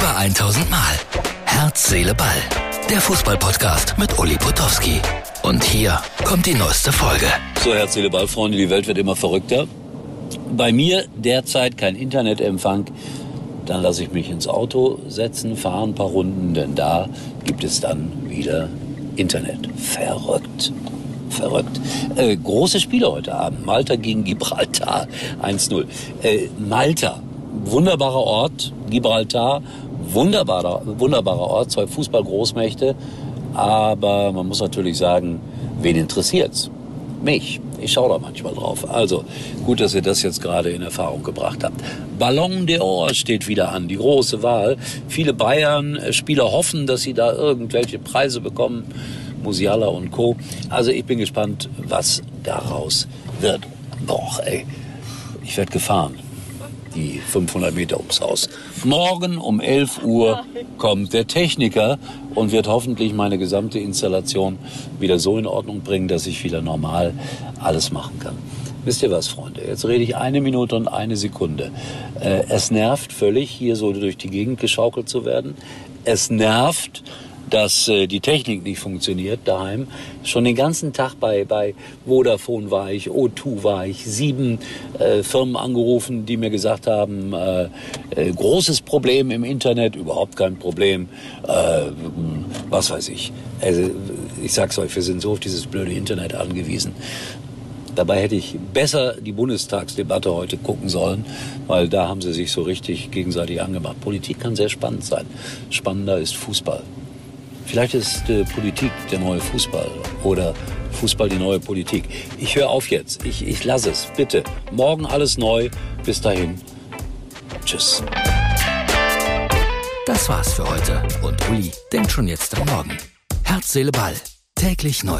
1000 Mal. Herz, Seele, Ball. Der Fußballpodcast mit Uli Potowski. Und hier kommt die neueste Folge. So, Herz, Seele, Ball, Freunde, die Welt wird immer verrückter. Bei mir derzeit kein Internetempfang. Dann lasse ich mich ins Auto setzen, fahre ein paar Runden, denn da gibt es dann wieder Internet. Verrückt. Verrückt. Äh, große Spiele heute Abend. Malta gegen Gibraltar 1-0. Äh, Malta, wunderbarer Ort. Gibraltar, wunderbarer, wunderbarer Ort. Zwei Fußballgroßmächte. Aber man muss natürlich sagen, wen interessiert's? Mich. Ich schaue da manchmal drauf. Also gut, dass ihr das jetzt gerade in Erfahrung gebracht habt. Ballon d'Or steht wieder an, die große Wahl. Viele Bayern-Spieler hoffen, dass sie da irgendwelche Preise bekommen. Musiala und Co. Also ich bin gespannt, was daraus wird. Boah, ey, ich werde gefahren. Die 500 Meter ums Haus. Morgen um 11 Uhr kommt der Techniker und wird hoffentlich meine gesamte Installation wieder so in Ordnung bringen, dass ich wieder normal alles machen kann. Wisst ihr was, Freunde? Jetzt rede ich eine Minute und eine Sekunde. Äh, es nervt völlig, hier so durch die Gegend geschaukelt zu werden. Es nervt, dass äh, die Technik nicht funktioniert daheim. Schon den ganzen Tag bei, bei Vodafone war ich, O2 war ich, sieben äh, Firmen angerufen, die mir gesagt haben, äh, äh, großes Problem im Internet, überhaupt kein Problem, äh, was weiß ich. Also, ich sag's euch, wir sind so auf dieses blöde Internet angewiesen. Dabei hätte ich besser die Bundestagsdebatte heute gucken sollen, weil da haben sie sich so richtig gegenseitig angemacht. Politik kann sehr spannend sein. Spannender ist Fußball. Vielleicht ist äh, Politik der neue Fußball oder Fußball die neue Politik. Ich höre auf jetzt. Ich, ich lasse es. Bitte. Morgen alles neu. Bis dahin. Tschüss. Das war's für heute. Und Uli denkt schon jetzt am Morgen. Herz, Seele, Ball. Täglich neu.